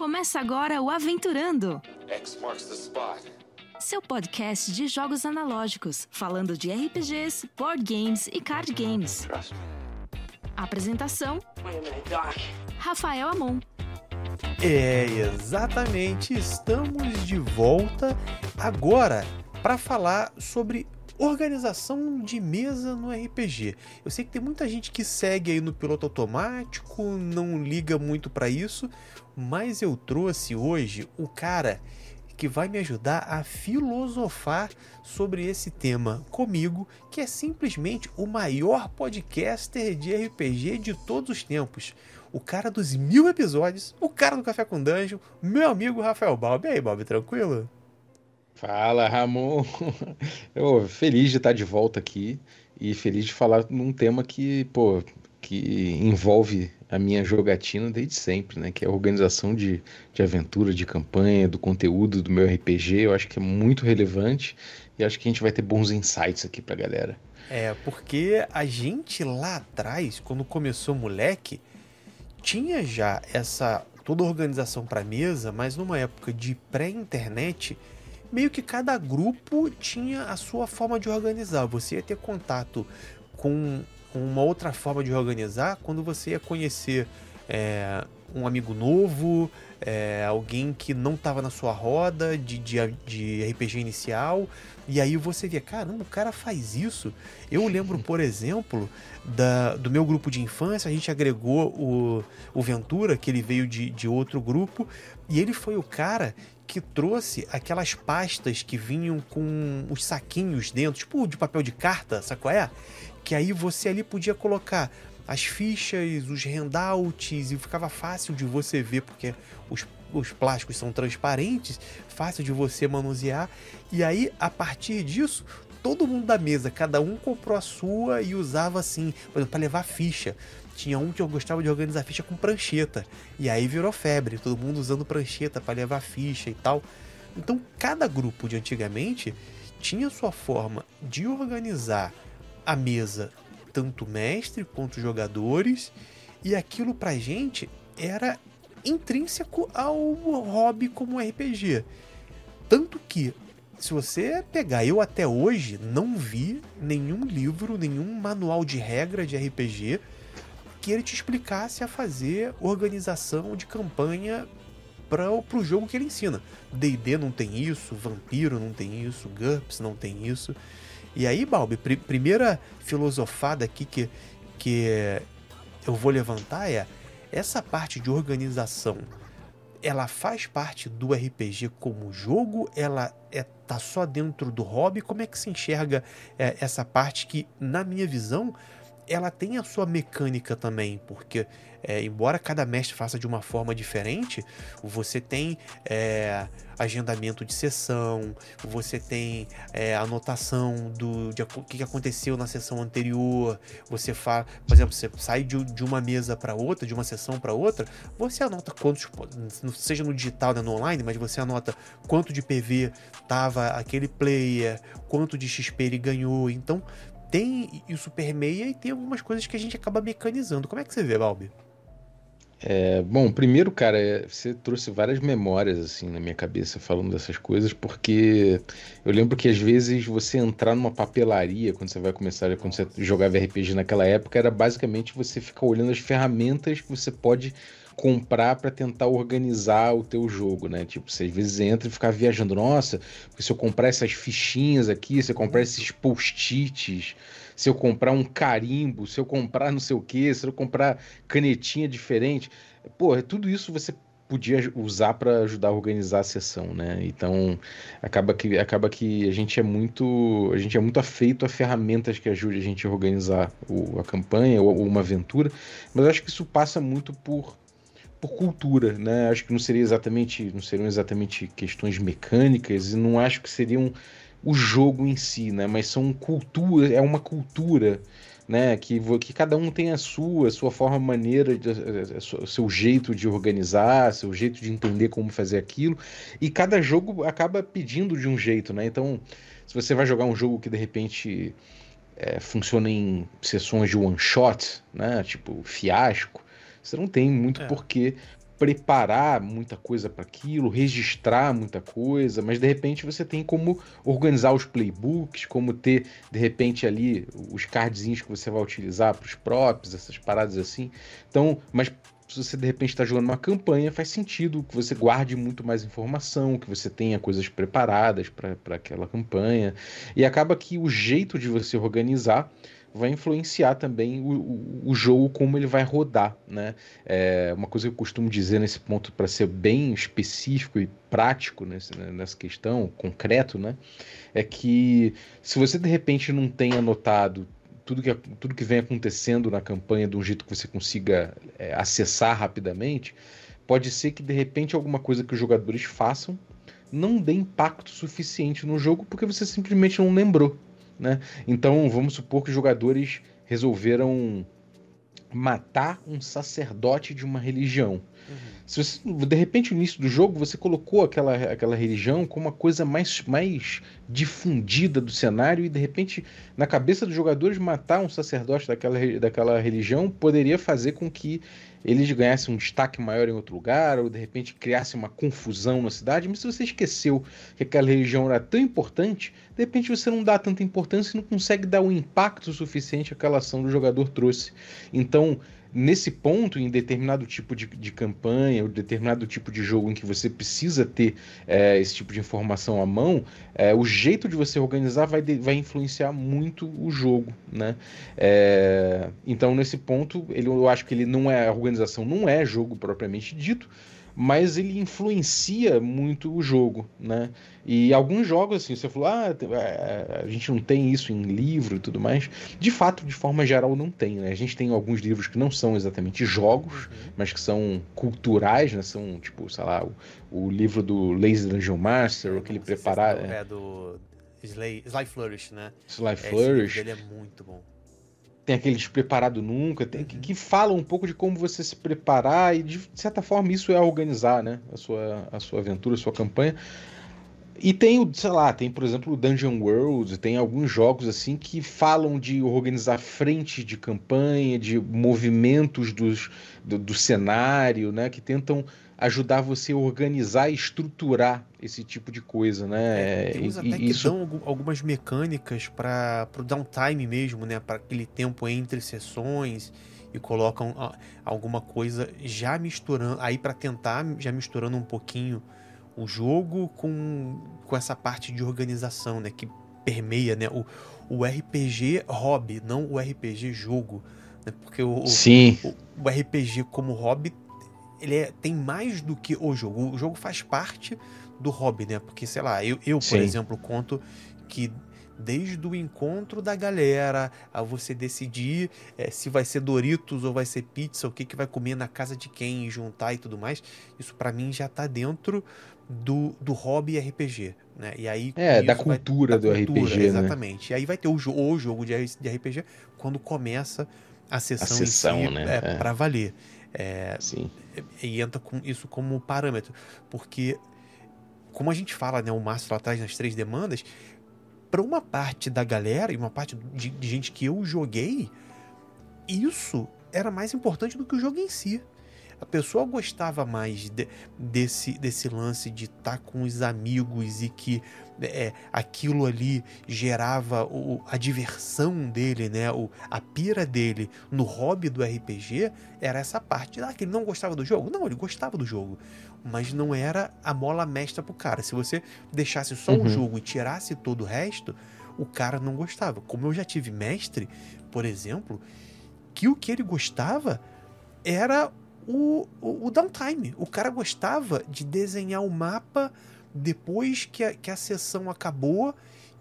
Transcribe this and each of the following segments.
Começa agora o Aventurando, X marks the spot. seu podcast de jogos analógicos, falando de RPGs, board games e card games. Apresentação: Wait a minute, Doc. Rafael Amon. É, exatamente. Estamos de volta agora para falar sobre organização de mesa no RPG. Eu sei que tem muita gente que segue aí no piloto automático, não liga muito para isso, mas eu trouxe hoje o cara que vai me ajudar a filosofar sobre esse tema comigo, que é simplesmente o maior podcaster de RPG de todos os tempos. O cara dos mil episódios, o cara do Café com Dungeon, meu amigo Rafael Balbi. E aí, Balbi, tranquilo? Fala, Ramon. Eu feliz de estar de volta aqui e feliz de falar num tema que, pô, que envolve a minha jogatina desde sempre, né? Que é a organização de, de aventura, de campanha, do conteúdo do meu RPG. Eu acho que é muito relevante e acho que a gente vai ter bons insights aqui pra galera. É, porque a gente lá atrás, quando começou moleque, tinha já essa toda organização para mesa, mas numa época de pré-internet, meio que cada grupo tinha a sua forma de organizar. Você ia ter contato com uma outra forma de organizar quando você ia conhecer é, um amigo novo, é, alguém que não estava na sua roda de, de, de RPG inicial, e aí você via, caramba, o cara faz isso. Eu lembro, por exemplo, da, do meu grupo de infância, a gente agregou o, o Ventura, que ele veio de, de outro grupo, e ele foi o cara que trouxe aquelas pastas que vinham com os saquinhos dentro, tipo de papel de carta, sabe qual é? Que aí você ali podia colocar as fichas, os handouts, e ficava fácil de você ver, porque os, os plásticos são transparentes, fácil de você manusear. E aí, a partir disso, todo mundo da mesa, cada um comprou a sua e usava assim, por exemplo, para levar ficha. Tinha um que eu gostava de organizar ficha com prancheta. E aí virou febre, todo mundo usando prancheta para levar ficha e tal. Então, cada grupo de antigamente tinha sua forma de organizar a mesa, tanto mestre quanto jogadores, e aquilo pra gente era intrínseco ao hobby como RPG. Tanto que, se você pegar, eu até hoje não vi nenhum livro, nenhum manual de regra de RPG que ele te explicasse a fazer organização de campanha para o jogo que ele ensina. D&D não tem isso, Vampiro não tem isso, GURPS não tem isso. E aí, Balbi, pr primeira filosofada aqui que, que eu vou levantar é essa parte de organização. Ela faz parte do RPG como jogo? Ela é, tá só dentro do hobby? Como é que se enxerga é, essa parte que, na minha visão, ela tem a sua mecânica também, porque é, embora cada mestre faça de uma forma diferente, você tem é, agendamento de sessão, você tem é, anotação do de, que aconteceu na sessão anterior, você faz, por exemplo, você sai de, de uma mesa para outra, de uma sessão para outra, você anota quantos, seja no digital, né, no online, mas você anota quanto de PV tava aquele player, quanto de XP ele ganhou, então tem isso permeia e tem algumas coisas que a gente acaba mecanizando. Como é que você vê, Balbi? É, bom, primeiro, cara, é, você trouxe várias memórias assim na minha cabeça falando dessas coisas, porque eu lembro que às vezes você entrar numa papelaria quando você vai começar, quando você jogava RPG naquela época, era basicamente você ficar olhando as ferramentas que você pode comprar para tentar organizar o teu jogo, né? Tipo, você às vezes entra e fica viajando, nossa, porque se eu comprar essas fichinhas aqui, se eu comprar esses post-its, se eu comprar um carimbo, se eu comprar não sei o que, se eu comprar canetinha diferente, pô, tudo isso você podia usar para ajudar a organizar a sessão, né? Então acaba que acaba que a gente é muito a gente é muito afeito a ferramentas que ajudem a gente a organizar o, a campanha ou, ou uma aventura, mas eu acho que isso passa muito por por cultura, né? Acho que não seria exatamente, não seriam exatamente questões mecânicas e não acho que seriam o jogo em si, né? Mas são cultura, é uma cultura, né? Que, que cada um tem a sua, a sua forma, maneira, de, o seu jeito de organizar, seu jeito de entender como fazer aquilo. E cada jogo acaba pedindo de um jeito, né? Então, se você vai jogar um jogo que de repente é, funciona em sessões de one shot, né? Tipo fiasco, você não tem muito É. porquê preparar muita coisa para aquilo, registrar muita coisa, mas de repente você tem como organizar os playbooks, como ter de repente ali os cardzinhos que você vai utilizar para os props, essas paradas assim. Então, mas se você de repente está jogando uma campanha, faz sentido que você guarde muito mais informação, que você tenha coisas preparadas para aquela campanha. E acaba que o jeito de você organizar vai influenciar também o, o, o, jogo, como ele vai rodar. Né? É uma coisa que eu costumo dizer nesse ponto, para ser bem específico e prático nesse, né, nessa questão, concreto, né? é que se você de repente não tem anotado tudo que, tudo que vem acontecendo na campanha de um jeito que você consiga é, acessar rapidamente, pode ser que de repente alguma coisa que os jogadores façam não dê impacto suficiente no jogo porque você simplesmente não lembrou. Né? Então vamos supor que os jogadores resolveram matar um sacerdote de uma religião. Uhum. Se você, de repente, no início do jogo, você colocou aquela, aquela religião como uma coisa mais, mais difundida do cenário, e de repente, na cabeça dos jogadores, matar um sacerdote daquela, daquela religião poderia fazer com que eles ganhassem um destaque maior em outro lugar, ou de repente criasse uma confusão na cidade, mas se você esqueceu que aquela religião era tão importante, de repente você não dá tanta importância e não consegue dar o impacto suficiente que aquela ação do jogador trouxe. Então, nesse ponto, em determinado tipo de, de campanha, ou determinado tipo de jogo em que você precisa ter é, esse tipo de informação à mão, é, o jeito de você organizar vai, de, vai influenciar muito o jogo, né? É, então, nesse ponto, ele, eu acho que ele não é a organização, não é jogo propriamente dito, mas ele influencia muito o jogo, né? E alguns jogos, assim, você falou, ah, é, a gente não tem isso em livro e tudo mais. De fato, de forma geral, não tem, né? A gente tem alguns livros que não são exatamente jogos, uhum. mas que são culturais, né? São, tipo, sei lá, o, o livro do Lazy Dungeon Master, aquele preparar... É, é do Sly, Sly Flourish, né? Sly Flourish. Ele é muito bom tem aquele despreparado nunca, tem que, que fala um pouco de como você se preparar e de certa forma isso é organizar, né, a sua, a sua aventura, a sua campanha. E tem o, sei lá, tem por exemplo o Dungeon World, tem alguns jogos assim que falam de organizar frente de campanha, de movimentos dos, do, do cenário, né, que tentam ajudar você a organizar e estruturar esse tipo de coisa, né? É, tem uns até que dão algumas mecânicas para o downtime mesmo, né? Para aquele tempo entre sessões e colocam alguma coisa já misturando, aí para tentar já misturando um pouquinho o jogo com, com essa parte de organização, né? Que permeia, né? O, o RPG hobby, não o RPG jogo. Né? Porque o, Sim. O, o RPG como hobby ele é, tem mais do que o jogo. O jogo faz parte do hobby, né? Porque, sei lá, eu, eu por exemplo, conto que desde o encontro da galera, a você decidir é, se vai ser Doritos ou vai ser pizza, o que, que vai comer na casa de quem, juntar e tudo mais, isso para mim já tá dentro do, do hobby RPG, né? E aí é da cultura vai, da do cultura, RPG, né? exatamente. Né? E aí vai ter o, o jogo de, de RPG quando começa a sessão, a sessão si, né? é, é. para valer. É, Sim. E entra com isso como parâmetro. Porque, como a gente fala, né, o Márcio lá atrás nas três demandas, para uma parte da galera e uma parte de, de gente que eu joguei, isso era mais importante do que o jogo em si a pessoa gostava mais de, desse, desse lance de estar tá com os amigos e que é, aquilo ali gerava o, a diversão dele, né? O, a pira dele no hobby do RPG era essa parte. Ah, que ele não gostava do jogo? Não, ele gostava do jogo. Mas não era a mola mestra pro cara. Se você deixasse só uhum. o jogo e tirasse todo o resto, o cara não gostava. Como eu já tive mestre, por exemplo, que o que ele gostava era o, o, o downtime. O cara gostava de desenhar o mapa depois que a, que a sessão acabou,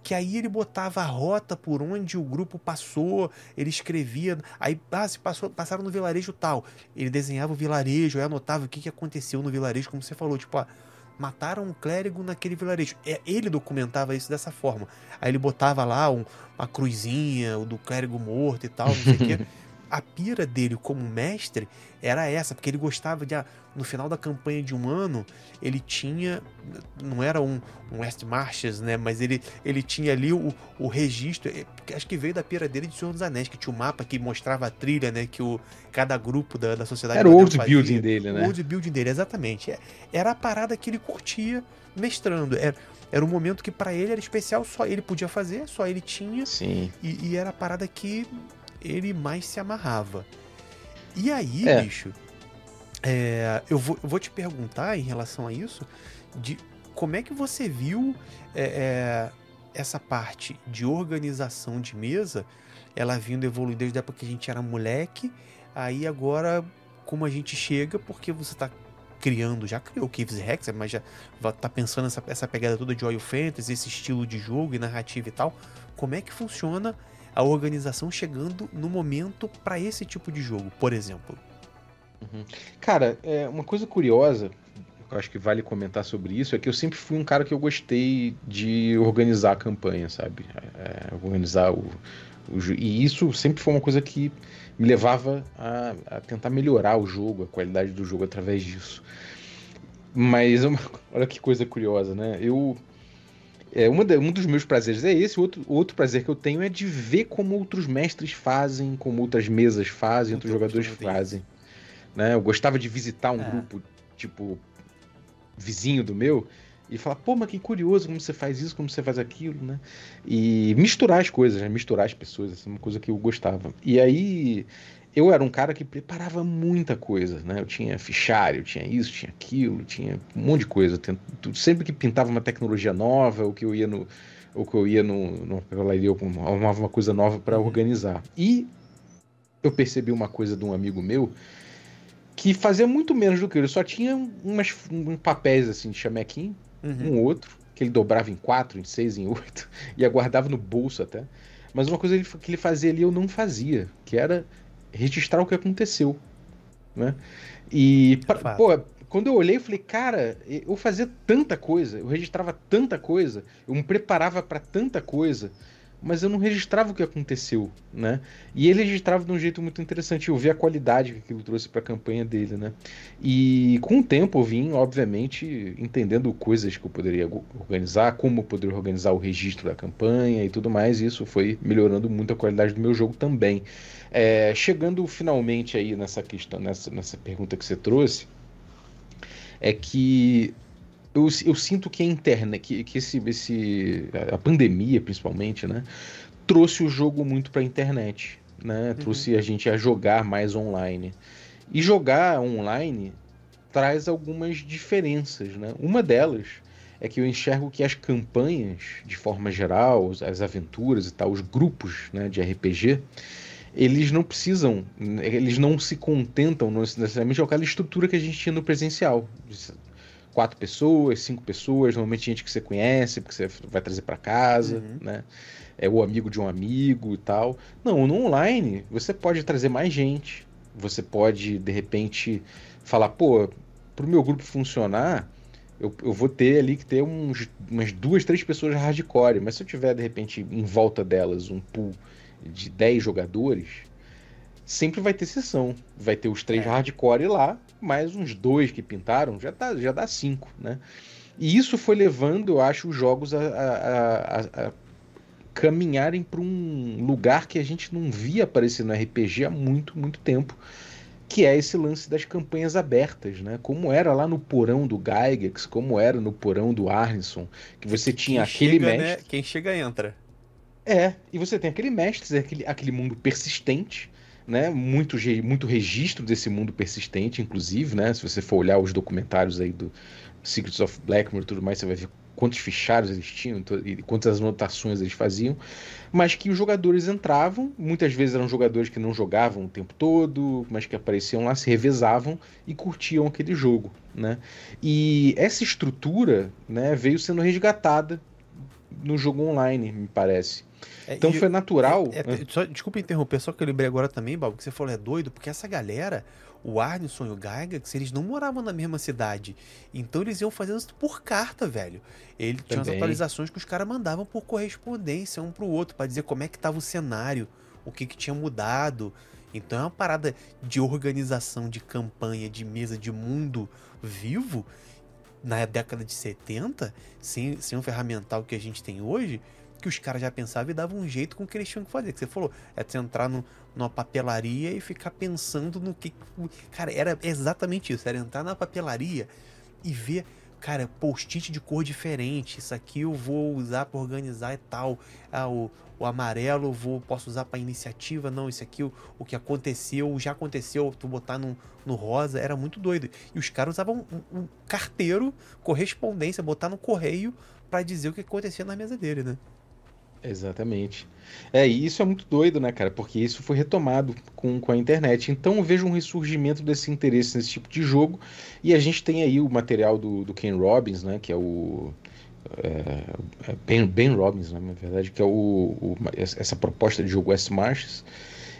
que aí ele botava a rota por onde o grupo passou, ele escrevia, aí ah, se passou, passaram no vilarejo tal, ele desenhava o vilarejo, aí anotava o que, que aconteceu no vilarejo, como você falou, tipo, ah, mataram um clérigo naquele vilarejo. É, ele documentava isso dessa forma. Aí ele botava lá um, uma cruzinha, o do clérigo morto e tal, não sei o quê. a pira dele como mestre era essa, porque ele gostava de. Ah, no final da campanha de um ano, ele tinha. Não era um, um West Marches, né? Mas ele, ele tinha ali o, o registro. Eh, acho que veio da pira dele de Senhor dos Anéis, que tinha o um mapa que mostrava a trilha, né? Que o, cada grupo da, da sociedade. Era o old building dele, né? O old building dele, exatamente. É, era a parada que ele curtia mestrando. Era, era um momento que para ele era especial, só ele podia fazer, só ele tinha. Sim. E, e era a parada que ele mais se amarrava. E aí, é. bicho, é, eu, vou, eu vou te perguntar em relação a isso, de como é que você viu é, é, essa parte de organização de mesa, ela vindo evoluir desde a época que a gente era moleque, aí agora como a gente chega, porque você está criando, já criou Caves e Hex, mas já tá pensando essa, essa pegada toda de Oil Fantasy, esse estilo de jogo e narrativa e tal. Como é que funciona a organização chegando no momento para esse tipo de jogo, por exemplo? Uhum. Cara, é uma coisa curiosa, eu acho que vale comentar sobre isso, é que eu sempre fui um cara que eu gostei de organizar a campanha, sabe? É, organizar o, o, E isso sempre foi uma coisa que me levava a, a, tentar melhorar o jogo, a qualidade do jogo através disso. Mas olha que coisa curiosa, né? Eu é, uma de, um dos meus prazeres é esse, o outro, outro prazer que eu tenho é de ver como outros mestres fazem, como outras mesas fazem, outros jogadores fazem. Né? Eu gostava de visitar um é. grupo, tipo, vizinho do meu, e falar, pô, mas que curioso como você faz isso, como você faz aquilo, né? E misturar as coisas, né? misturar as pessoas, essa é uma coisa que eu gostava. E aí eu era um cara que preparava muita coisa, né? Eu tinha fichário, tinha isso, tinha aquilo, tinha um monte de coisa. Sempre que pintava uma tecnologia nova, ou que eu ia no, ou que eu ia no, no papelaria, eu arrumava uma coisa nova para organizar. E eu percebi uma coisa de um amigo meu que fazia muito menos do que ele, só tinha umas um papéis assim de chamequim, uhum. um outro, que ele dobrava em quatro, em seis, em oito, e aguardava no bolso até. Mas uma coisa que ele fazia ali eu não fazia, que era registrar o que aconteceu, né? E, pra, pô, quando eu olhei, eu falei, cara, eu fazia tanta coisa, eu registrava tanta coisa, eu me preparava para tanta coisa, mas eu não registrava o que aconteceu, né? E ele registrava de um jeito muito interessante, eu vi a qualidade que aquilo trouxe para a campanha dele, né? E com o tempo eu vim, obviamente, entendendo coisas que eu poderia organizar, como eu poderia organizar o registro da campanha e tudo mais, e isso foi melhorando muito a qualidade do meu jogo também. É, chegando finalmente aí nessa questão, nessa, nessa pergunta que você trouxe, é que eu, eu sinto que a internet, que, que esse, esse, a pandemia principalmente, né, trouxe o jogo muito para a internet, né, uhum. trouxe a gente a jogar mais online. E jogar online traz algumas diferenças, né? Uma delas é que eu enxergo que as campanhas, de forma geral, as aventuras e tal, os grupos né, de RPG, eles não precisam, eles não se contentam necessariamente com aquela estrutura que a gente tinha no presencial. Quatro pessoas, cinco pessoas, normalmente gente que você conhece, porque você vai trazer para casa, uhum. né? É o amigo de um amigo e tal. Não, no online você pode trazer mais gente. Você pode, de repente, falar, pô, pro meu grupo funcionar, eu, eu vou ter ali que ter uns, umas duas, três pessoas hardcore. Mas se eu tiver, de repente, em volta delas um pool de 10 jogadores, sempre vai ter sessão. Vai ter os três é. hardcore lá, mais uns dois que pintaram, já, tá, já dá cinco, né? E isso foi levando, eu acho, os jogos a, a, a, a caminharem para um lugar que a gente não via aparecer no RPG há muito, muito tempo, que é esse lance das campanhas abertas, né? Como era lá no porão do Gygax, como era no porão do Arneson, que você tinha Quem aquele chega, mestre... Né? Quem chega entra. É, e você tem aquele mestre, aquele, aquele mundo persistente, né? Muito, muito registro desse mundo persistente, inclusive, né? Se você for olhar os documentários aí do Secrets of Blackmore e tudo mais, você vai ver quantos fichários eles tinham e quantas anotações eles faziam, mas que os jogadores entravam, muitas vezes eram jogadores que não jogavam o tempo todo, mas que apareciam lá, se revezavam e curtiam aquele jogo, né? E essa estrutura, né, veio sendo resgatada no jogo online, me parece. É, então foi natural. É, é, só, desculpa interromper, só que eu lembrei agora também, Bob, que você falou é doido, porque essa galera, o Arneson e o Gygax, eles não moravam na mesma cidade. Então eles iam fazendo isso por carta, velho. Ele tinha as atualizações que os caras mandavam por correspondência um pro outro, para dizer como é que tava o cenário, o que, que tinha mudado. Então é uma parada de organização de campanha, de mesa, de mundo vivo na década de 70, sem, sem o ferramental que a gente tem hoje, que os caras já pensavam e davam um jeito com o que eles tinham que fazer. Que você falou, é você entrar no, numa papelaria e ficar pensando no que. Cara, era exatamente isso. Era entrar na papelaria e ver, cara, post-it de cor diferente. Isso aqui eu vou usar para organizar e tal. Ah, o, o amarelo eu vou, posso usar para iniciativa. Não, isso aqui, o, o que aconteceu, já aconteceu. Tu botar no, no rosa, era muito doido. E os caras usavam um, um carteiro, correspondência, botar no correio para dizer o que acontecia na mesa dele, né? Exatamente. É, e isso é muito doido, né, cara? Porque isso foi retomado com, com a internet. Então eu vejo um ressurgimento desse interesse nesse tipo de jogo. E a gente tem aí o material do, do Ken Robbins, né? Que é o. É, é ben, ben Robbins, né, na verdade, que é o, o, essa proposta de jogo S Marches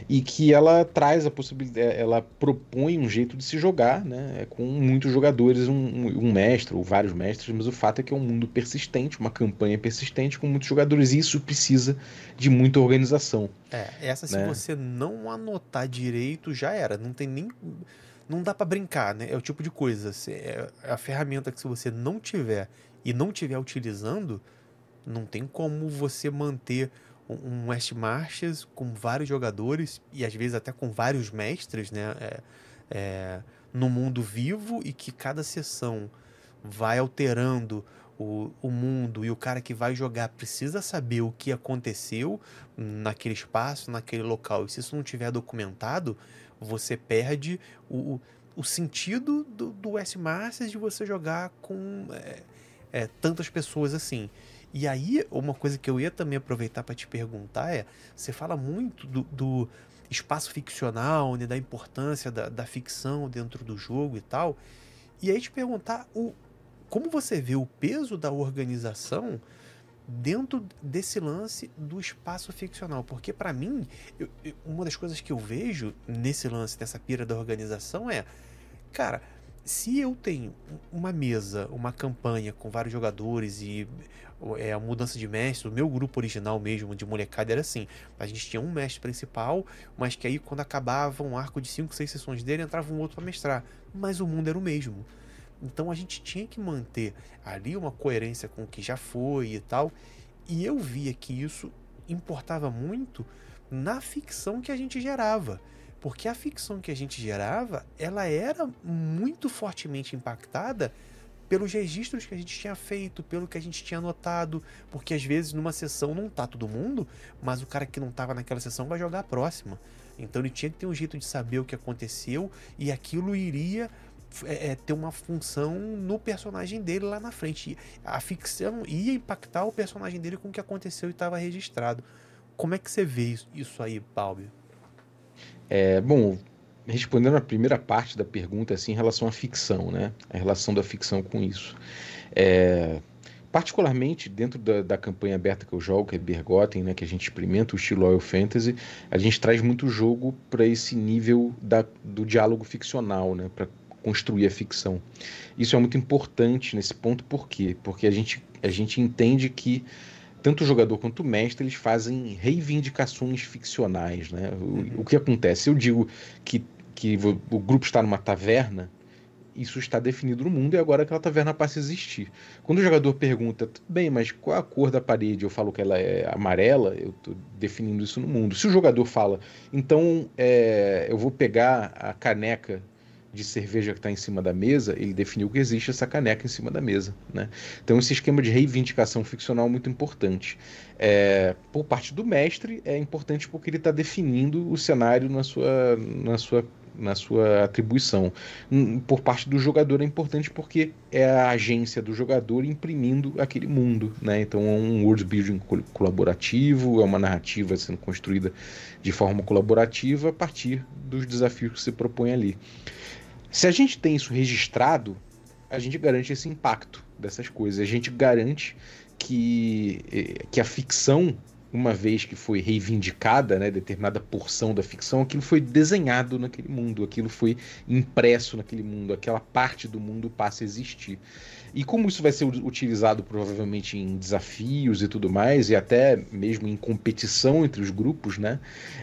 e que ela traz a possibilidade, é, ela propõe um jeito de se jogar, né? É com muitos jogadores, um, um, mestre ou vários mestres, mas o fato é que é um mundo persistente, uma campanha persistente com muitos jogadores, e isso precisa de muita organização. É, essa se né? você não anotar direito, já era. Não tem nem. Não dá para brincar, né? É o tipo de coisa. É a ferramenta que se você não tiver e não tiver utilizando, não tem como você manter um West Marches com vários jogadores e às vezes até com vários mestres, né? É, é, no mundo vivo e que cada sessão vai alterando o, o mundo e o cara que vai jogar precisa saber o que aconteceu naquele espaço, naquele local. E se isso não tiver documentado, você perde o, o sentido do, do West Masters de você jogar com é, é, tantas pessoas assim. E aí, uma coisa que eu ia também aproveitar para te perguntar é: você fala muito do, do espaço ficcional, né, da importância da, da, ficção dentro do jogo e tal. E aí te perguntar o, como você vê o peso da organização dentro desse lance do espaço ficcional. Porque para mim, eu, uma das coisas que eu vejo nesse lance, nessa pira da organização é, cara, se eu tenho uma mesa, uma campanha com vários jogadores e é, a mudança de mestre, o meu grupo original mesmo de molecada era assim: a gente tinha um mestre principal, mas que aí quando acabava um arco de 5, 6 sessões dele, entrava um outro para mestrar. Mas o mundo era o mesmo. Então a gente tinha que manter ali uma coerência com o que já foi e tal. E eu via que isso importava muito na ficção que a gente gerava. Porque a ficção que a gente gerava, ela era muito fortemente impactada pelos registros que a gente tinha feito, pelo que a gente tinha notado, porque às vezes numa sessão não tá todo mundo, mas o cara que não tava naquela sessão vai jogar a próxima. Então ele tinha que ter um jeito de saber o que aconteceu e aquilo iria é, é, ter uma função no personagem dele lá na frente. A ficção ia impactar o personagem dele com o que aconteceu e estava registrado. Como é que você vê isso, isso aí, Balbi? É, bom, respondendo a primeira parte da pergunta, assim, em relação à ficção, né? A relação da ficção com isso. É, particularmente dentro da, da, campanha aberta que eu jogo, que é Bergotten, né, que a gente experimenta o estilo Oil Fantasy, a gente traz muito jogo para esse nível da, do diálogo ficcional, né, para construir a ficção. Isso é muito importante nesse ponto, por quê? Porque a gente, a gente entende que tanto o jogador quanto o mestre eles fazem reivindicações ficcionais. Né? O, uhum. o que acontece? Eu digo que que o grupo está numa taverna, isso está definido no mundo e agora aquela taverna passa a existir. Quando o jogador pergunta, bem, mas qual a cor da parede? Eu falo que ela é amarela, eu estou definindo isso no mundo. Se o jogador fala, então é, eu vou pegar a caneca de cerveja que está em cima da mesa, ele definiu que existe essa caneca em cima da mesa. Né? Então, esse esquema de reivindicação ficcional é muito importante. É, por parte do mestre, é importante porque ele está definindo o cenário na sua, na sua na sua atribuição. Hum, por parte do jogador é importante porque é a agência do jogador imprimindo aquele mundo, né? Então é um world building colaborativo, é uma narrativa sendo construída de forma colaborativa a partir dos desafios que se propõe ali. Se a gente tem isso registrado, a gente garante esse impacto dessas coisas. A gente garante que, eh, que a ficção uma vez que foi reivindicada, né, determinada porção da ficção, aquilo foi desenhado naquele mundo, aquilo foi impresso naquele mundo, aquela parte do mundo passa a existir. E como isso vai ser utilizado provavelmente em desafios e tudo mais, e até mesmo em competição entre os grupos, né?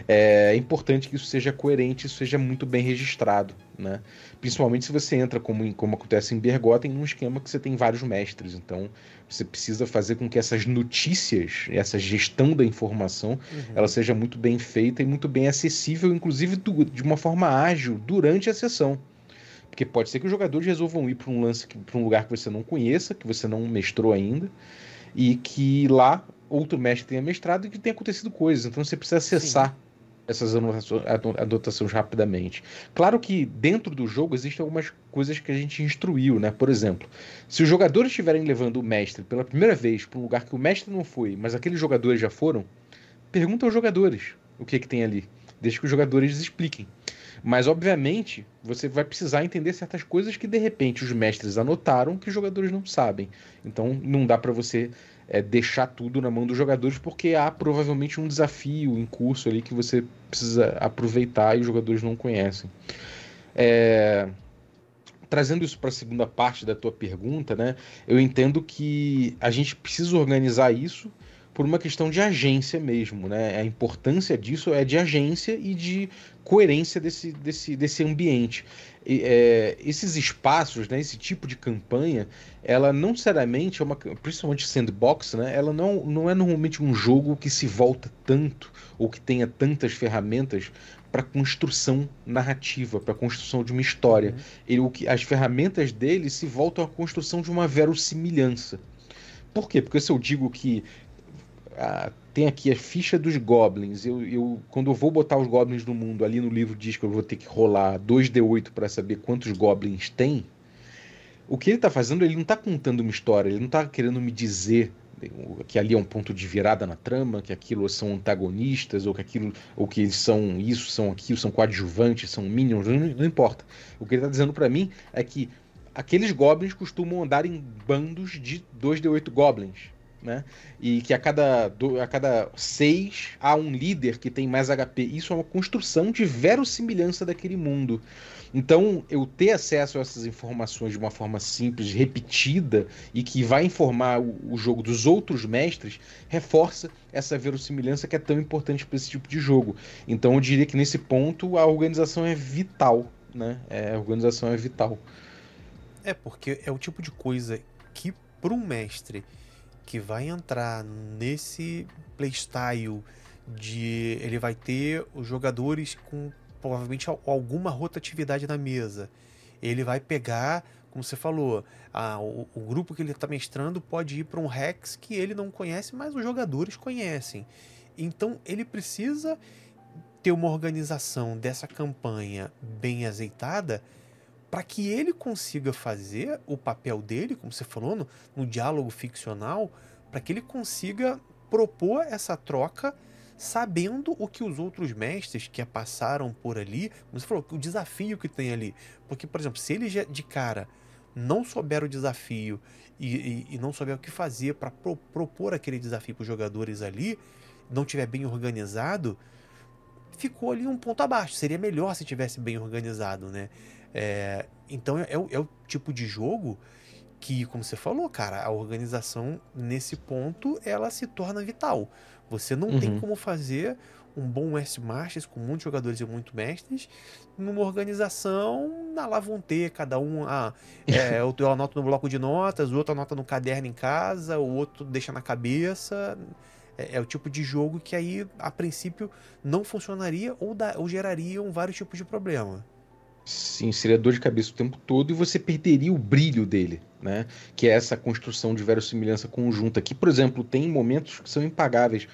É importante que isso seja coerente, isso seja muito bem registrado, né? Principalmente se você entra, como, como acontece em Bergotten, num esquema que você tem vários mestres. Então, você precisa fazer com que essas notícias, essa gestão da informação, uhum. ela seja muito bem feita e muito bem acessível, inclusive do, de uma forma ágil durante a sessão. Porque pode ser que os jogadores resolvam ir para um lance, para um lugar que você não conheça, que você não mestrou ainda, e que lá outro mestre tenha mestrado e que tenha acontecido coisas. Então você precisa acessar Sim. essas anotações rapidamente. Claro que dentro do jogo existem algumas coisas que a gente instruiu, né? Por exemplo, se os jogadores estiverem levando o mestre pela primeira vez para um lugar que o mestre não foi, mas aqueles jogadores já foram, pergunta aos jogadores o que, é que tem ali. Deixa que os jogadores expliquem. Mas, obviamente, você vai precisar entender certas coisas que, de repente, os mestres anotaram que os jogadores não sabem. Então, não dá para você é, deixar tudo na mão dos jogadores, porque há provavelmente um desafio em curso ali que você precisa aproveitar e os jogadores não conhecem. É... Trazendo isso para a segunda parte da tua pergunta, né? Eu entendo que a gente precisa organizar isso por uma questão de agência mesmo, né? A importância disso é de agência e de coerência desse, desse, desse ambiente. E, é, esses espaços, né, esse tipo de campanha, ela não necessariamente é uma, principalmente sandbox, né? Ela não, não é normalmente um jogo que se volta tanto ou que tenha tantas ferramentas para construção narrativa, para construção de uma história. Uhum. Ele, o que, as ferramentas dele se voltam à construção de uma verossimilhança. Por quê? Porque se eu digo que ah, tem aqui a ficha dos goblins. Eu, eu, quando eu vou botar os goblins no mundo, ali no livro diz que eu vou ter que rolar 2d8 para saber quantos goblins tem. O que ele está fazendo, ele não está contando uma história, ele não está querendo me dizer que ali é um ponto de virada na trama, que aquilo são antagonistas, ou que aquilo, ou que eles são isso, são aquilo, são coadjuvantes, são minions, não, não importa. O que ele está dizendo para mim é que aqueles goblins costumam andar em bandos de 2d8 goblins né? E que a cada, a cada seis há um líder que tem mais HP. Isso é uma construção de verossimilhança daquele mundo. Então, eu ter acesso a essas informações de uma forma simples, repetida e que vai informar o, o jogo dos outros mestres, reforça essa verossimilhança que é tão importante para esse tipo de jogo. Então, eu diria que nesse ponto a organização é vital, né? É, a organização é vital. É, porque é o tipo de coisa que, para um mestre que vai entrar nesse playstyle de ele vai ter os jogadores com provavelmente alguma rotatividade na mesa. Ele vai pegar, como você falou, a, o, o, grupo que ele está mestrando pode ir para um Rex que ele não conhece, mas os jogadores conhecem. Então ele precisa ter uma organização dessa campanha bem azeitada para que ele consiga fazer o papel dele, como você falou, no, no diálogo ficcional, para que ele consiga propor essa troca sabendo o que os outros mestres que passaram por ali, como você falou, o desafio que tem ali. Porque, por exemplo, se ele já de cara não souber o desafio e, e, e não souber o que fazer para pro, propor aquele desafio para os jogadores ali, não tiver bem organizado, ficou ali um ponto abaixo. Seria melhor se tivesse bem organizado, né? É, então é, é, o, é o tipo de jogo que, como você falou, cara, a organização nesse ponto ela se torna vital. Você não uhum. tem como fazer um bom S Masters com muitos jogadores e muitos mestres numa organização na lá vão ter cada um ah, é, eu anoto no bloco de notas, o outro anota no caderno em casa, o outro deixa na cabeça. É, é o tipo de jogo que aí, a princípio, não funcionaria ou, da, ou gerariam vários tipos de problema. Sim, seria dor de cabeça o tempo todo e você perderia o brilho dele, né? Que é essa construção de verossimilhança conjunta. Que, por exemplo, tem momentos que são impagáveis.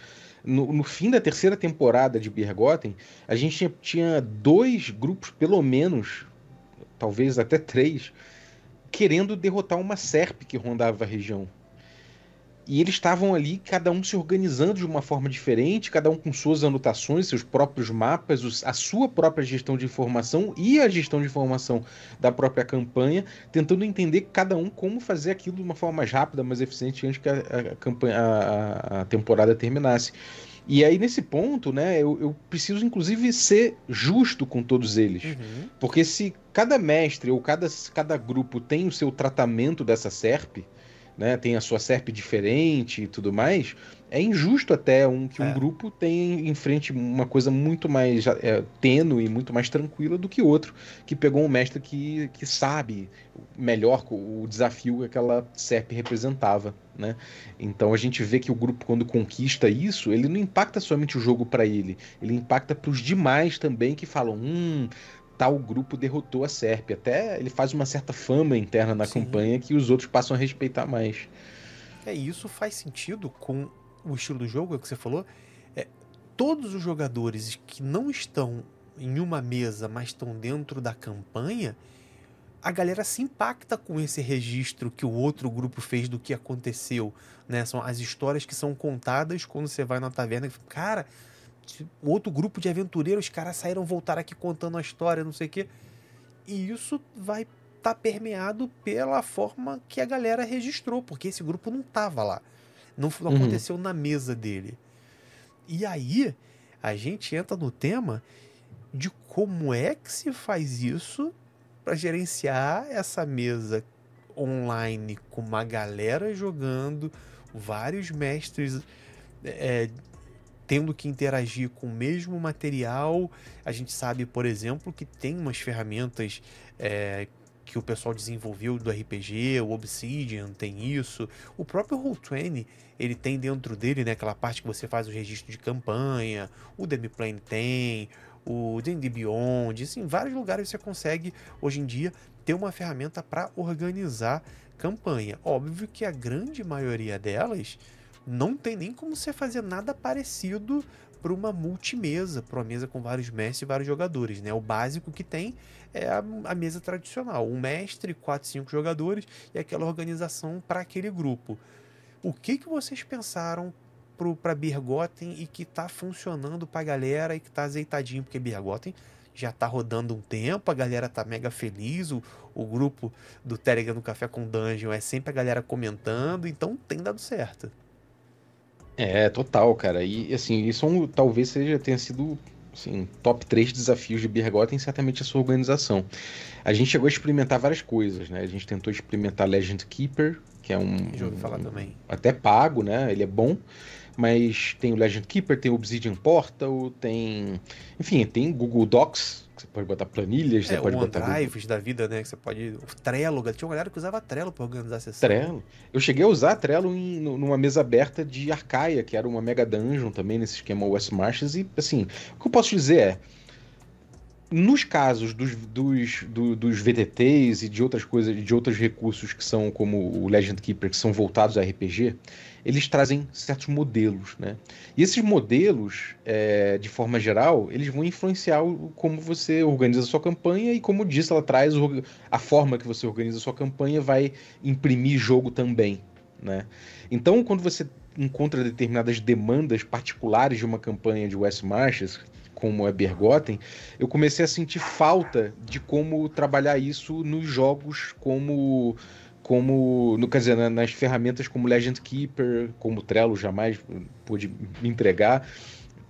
No, no fim da terceira temporada de Bergotten, a gente tinha, tinha dois grupos, pelo menos, talvez até três, querendo derrotar uma serpe que rondava a região. E eles estavam ali, cada um se organizando de uma forma diferente, cada um com suas anotações, seus próprios mapas, a sua própria gestão de informação e a gestão de informação da própria campanha, tentando entender cada um como fazer aquilo de uma forma mais rápida, mais eficiente antes que a, a, campanha, a, a temporada terminasse. E aí, nesse ponto, né, eu, eu, preciso, inclusive, ser justo com todos eles. Uhum. Porque se cada mestre ou cada, cada grupo tem o seu tratamento dessa SERP, né, tem a sua SERP diferente e tudo mais, é injusto até um que um é. grupo tenha em frente uma coisa muito mais é, tênue e muito mais tranquila do que outro, que pegou um mestre que, que sabe melhor o desafio que aquela SERP representava. Né? Então a gente vê que o grupo, quando conquista isso, ele não impacta somente o jogo para ele, ele impacta para os demais também que falam: hum, tal grupo derrotou a Serp. Até ele faz uma certa fama interna na Sim. campanha que os outros passam a respeitar mais. É, isso faz sentido com o estilo do jogo, é o que você falou. É, todos os jogadores que não estão em uma mesa, mas estão dentro da campanha, a galera se impacta com esse registro que o outro grupo fez do que aconteceu. Né? São as histórias que são contadas quando você vai na taverna. Cara, outro grupo de aventureiros, os caras saíram voltar aqui contando a história, não sei o quê. E isso vai estar tá permeado pela forma que a galera registrou, porque esse grupo não tava lá. Não, não uhum. aconteceu na mesa dele. E aí, a gente entra no tema de como é que se faz isso para gerenciar essa mesa online com uma galera jogando, vários mestres é, tendo que interagir com o mesmo material. A gente sabe, por exemplo, que tem umas ferramentas é, que o pessoal desenvolveu do RPG, o Obsidian tem isso, o próprio Roll20 ele tem dentro dele, né, aquela parte que você faz o registro de campanha, o Demiplane tem, o D&D Beyond, assim, em vários lugares você consegue hoje em dia ter uma ferramenta para organizar campanha. Óbvio que a grande maioria delas não tem nem como você fazer nada parecido para uma multimesa, para uma mesa com vários mestres e vários jogadores, né? O básico que tem é a, a mesa tradicional, um mestre, quatro, cinco jogadores e aquela organização para aquele grupo. O que que vocês pensaram para Birgotten e que está funcionando para a galera e que está azeitadinho, porque Birgotten já está rodando um tempo, a galera tá mega feliz, o, o grupo do Telegram no Café com Dungeon é sempre a galera comentando, então tem dado certo. É, total, cara. E assim, isso é um, talvez seja tenha sido assim, top 3 desafios de Birgotten, certamente a sua organização. A gente chegou a experimentar várias coisas, né? A gente tentou experimentar Legend Keeper, que é um, Já ouvi falar também. até pago, né? Ele é bom mas tem o Legend Keeper, tem o Obsidian Portal, tem. Enfim, tem Google Docs, que você pode botar planilhas, é, você pode botar. Drives da vida, né? Que você pode. O Trello, tinha uma galera que usava Trello para organizar a sessão. Trello. Eu cheguei a usar Trello em, numa mesa aberta de Arcaia, que era uma mega dungeon também nesse esquema West Marches, e assim, o que eu posso dizer é nos casos dos, dos, do, dos VTTs e de outras coisas, de outros recursos que são como o Legend Keeper, que são voltados a RPG, eles trazem certos modelos, né? E esses modelos, é, de forma geral, eles vão influenciar o, como você organiza a sua campanha e, como disse, ela traz o, a forma que você organiza a sua campanha vai imprimir jogo também, né? Então, quando você encontra determinadas demandas particulares de uma campanha de West Marches, como é Bergotten, eu comecei a sentir falta de como trabalhar isso nos jogos como como no quer dizer, nas ferramentas como Legend Keeper, como Trello jamais pude me entregar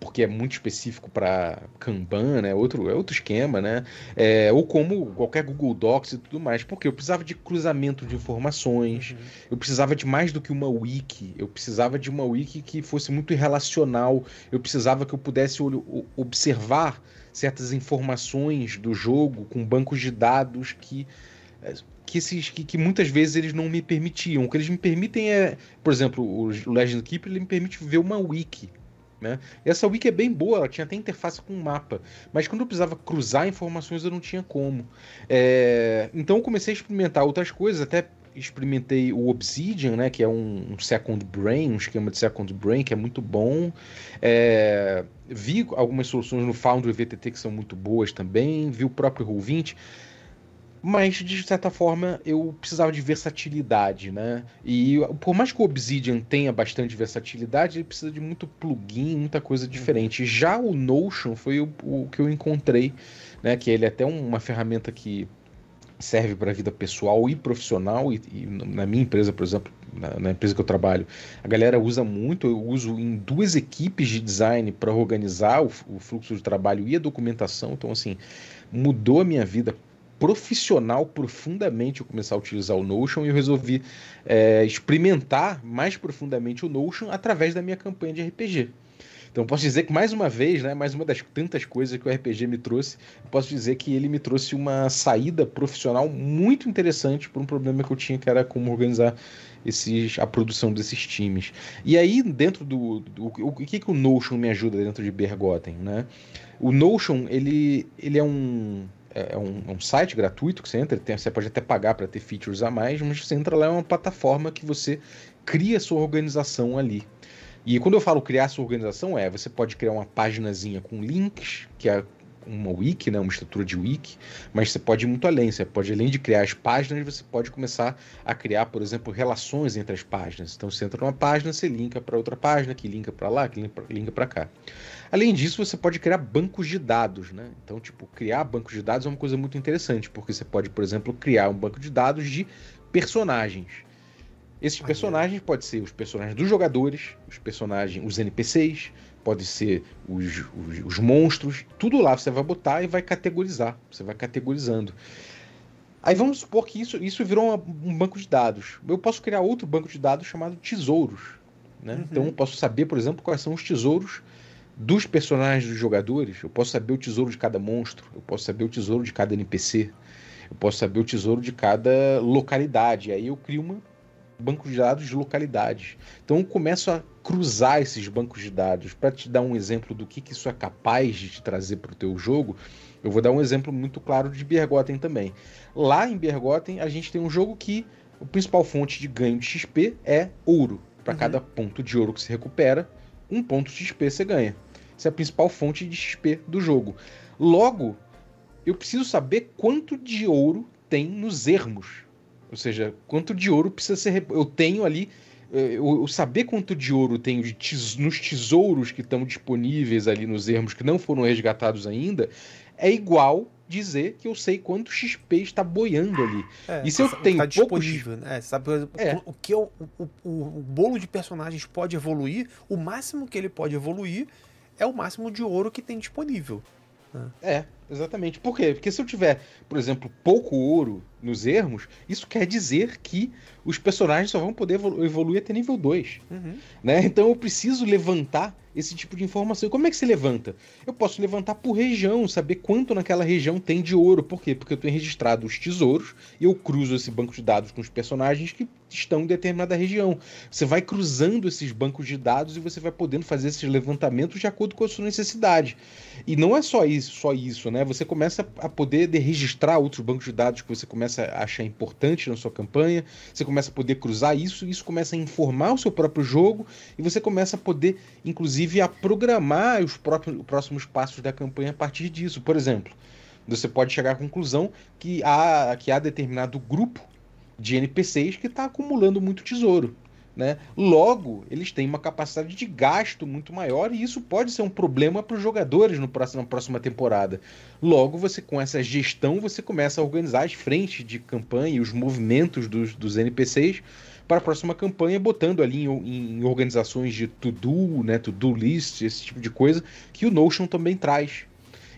porque é muito específico para Kanban, né? Outro, é outro esquema, né? É, ou como qualquer Google Docs e tudo mais. Porque eu precisava de cruzamento de informações, uhum. eu precisava de mais do que uma wiki, eu precisava de uma wiki que fosse muito relacional, eu precisava que eu pudesse observar certas informações do jogo com bancos de dados que que, esses, que, que, muitas vezes eles não me permitiam. O que eles me permitem é, por exemplo, o Legend Keeper ele me permite ver uma wiki né? Essa wiki é bem boa, ela tinha até interface com mapa, mas quando eu precisava cruzar informações eu não tinha como. É... Então eu comecei a experimentar outras coisas, até experimentei o Obsidian, né, que é um, um, second brain, um esquema de second brain que é muito bom. É, vi algumas soluções no Foundry VTT que são muito boas também, vi o próprio Roll20. Mas de certa forma eu precisava de versatilidade, né? E por mais que o Obsidian tenha bastante versatilidade, ele precisa de muito plugin, muita coisa diferente. Uhum. Já o Notion foi o, o, que eu encontrei, né? Que ele é até uma ferramenta que serve para a vida pessoal e profissional. E, e, na minha empresa, por exemplo, na, na, empresa que eu trabalho, a galera usa muito. Eu uso em duas equipes de design para organizar o, o fluxo de trabalho e a documentação. Então, assim, mudou a minha vida profissional profundamente eu começar a utilizar o Notion e eu resolvi é, experimentar mais profundamente o Notion através da minha campanha de RPG. Então posso dizer que mais uma vez, né, mais uma das tantas coisas que o RPG me trouxe, posso dizer que ele me trouxe uma saída profissional muito interessante para um problema que eu tinha que era como organizar esses, a produção desses times. E aí dentro do, do o, que que o Notion me ajuda dentro de Bergotten, né? O Notion ele, ele é um é, um, é um, site gratuito que você entra, tem, você pode até pagar para ter features a mais, mas você entra lá, é uma plataforma que você cria sua organização ali. E quando eu falo criar sua organização, é você pode criar uma páginazinha com links, que é uma wiki, né, uma estrutura de wiki, mas você pode ir muito além. Você pode, além de criar as páginas, você pode começar a criar, por exemplo, relações entre as páginas. Então você entra numa página, você linka para outra página, que linka para lá, que linka para cá. Além disso, você pode criar bancos de dados, né? Então, tipo, criar bancos de dados é uma coisa muito interessante, porque você pode, por exemplo, criar um banco de dados de personagens. Esses personagens podem ser os personagens dos jogadores, os personagens, os NPCs, pode ser os, os, os, monstros, tudo lá você vai botar e vai categorizar. Você vai categorizando. Aí vamos supor que isso, isso virou um banco de dados. Eu posso criar outro banco de dados chamado tesouros. Né? Uhum. Então eu posso saber, por exemplo, quais são os tesouros dos personagens dos jogadores, eu posso saber o tesouro de cada monstro, eu posso saber o tesouro de cada NPC, eu posso saber o tesouro de cada localidade. Aí eu crio um banco de dados de localidades. Então eu começo a cruzar esses bancos de dados. Para te dar um exemplo do que, que isso é capaz de te trazer para o teu jogo, eu vou dar um exemplo muito claro de Bergotten também. Lá em Bergotten, a gente tem um jogo que a principal fonte de ganho de XP é ouro. Para uhum. cada ponto de ouro que se recupera, um ponto de XP você ganha. Essa é a principal fonte de XP do jogo. Logo, eu preciso saber quanto de ouro tem nos ermos. Ou seja, quanto de ouro precisa ser. Eu tenho ali. Eh, eu saber quanto de ouro tes... nos tesouros que estão disponíveis ali nos ermos que não foram resgatados ainda é igual dizer que eu sei quanto XP está boiando ali. É, e se eu tenho tá pouco disponível, né? Sabe é. o que o, o, o, bolo de personagens pode evoluir, o máximo que ele pode evoluir é o máximo de ouro que tem disponível. Né? É, exatamente. Por quê? Porque se eu tiver, por exemplo, pouco ouro nos ermos, isso quer dizer que os personagens só vão poder evoluir até nível 2. Uhum. Né? Então eu preciso levantar esse tipo de informação. Como é que se levanta? Eu posso levantar por região, saber quanto naquela região tem de ouro. Por quê? Porque eu tenho registrado os tesouros e eu cruzo esse banco de dados com os personagens que estão em determinada região. Você vai cruzando esses bancos de dados e você vai podendo fazer esses levantamentos de acordo com a sua necessidade. E não é só isso, só isso, né? Você começa a poder registrar outros bancos de dados que você começa a achar importante na sua campanha. Você começa a poder cruzar isso, e isso começa a informar o seu próprio jogo e você começa a poder, inclusive, a programar os próximos passos da campanha a partir disso. Por exemplo, você pode chegar à conclusão que há, que há determinado grupo de NPCs que está acumulando muito tesouro. Né? Logo, eles têm uma capacidade de gasto muito maior e isso pode ser um problema para os jogadores no próximo, na próxima temporada. Logo, você com essa gestão, você começa a organizar as frentes de campanha e os movimentos dos, dos NPCs para a próxima campanha, botando ali em, em organizações de to-do, né, to-do list, esse tipo de coisa, que o Notion também traz.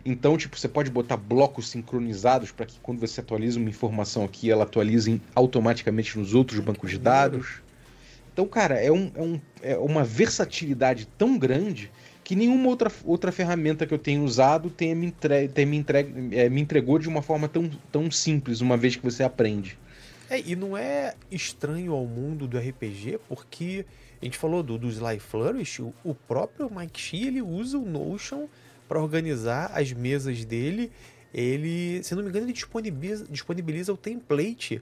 Então, tipo, você pode botar blocos sincronizados para que quando você atualiza uma informação aqui, ela atualize automaticamente nos outros bancos de dados. Então, cara, é, um, é, um, é uma versatilidade tão grande que nenhuma outra, outra ferramenta que eu tenho usado tenha me, entre, tenha me, entregue, é, me entregou de uma forma tão, tão simples, uma vez que você aprende. É, e não é estranho ao mundo do RPG, porque a gente falou do, do Sly Flourish, o, o próprio Mike Shea, ele usa o Notion para organizar as mesas dele. Ele, se não me engano, ele disponibiliza, disponibiliza o template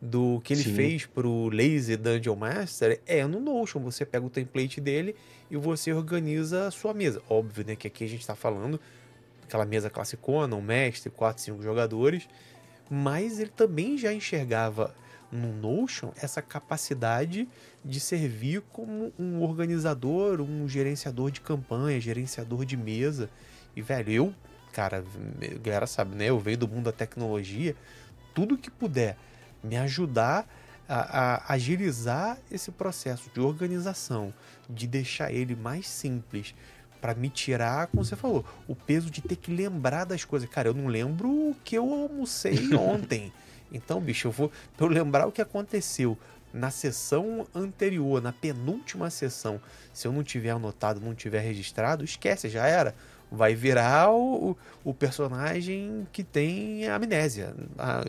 do que ele Sim. fez pro Lazy Dungeon Master é no Notion. Você pega o template dele e você organiza a sua mesa. Óbvio, né, que aqui a gente está falando aquela mesa classicona, um mestre, 4, 5 jogadores. Mas ele também já enxergava no Notion essa capacidade de servir como um organizador, um gerenciador de campanha, gerenciador de mesa. E, velho, eu, cara, galera sabe, né? Eu venho do mundo da tecnologia. Tudo que puder me ajudar a, a agilizar esse processo de organização, de deixar ele mais simples, para me tirar, como você falou, o peso de ter que lembrar das coisas. Cara, eu não lembro o que eu almocei ontem. Então, bicho, eu vou pra eu lembrar o que aconteceu na sessão anterior, na penúltima sessão, se eu não tiver anotado, não tiver registrado, esquece, já era. Vai virar o, o personagem que tem amnésia. Ah,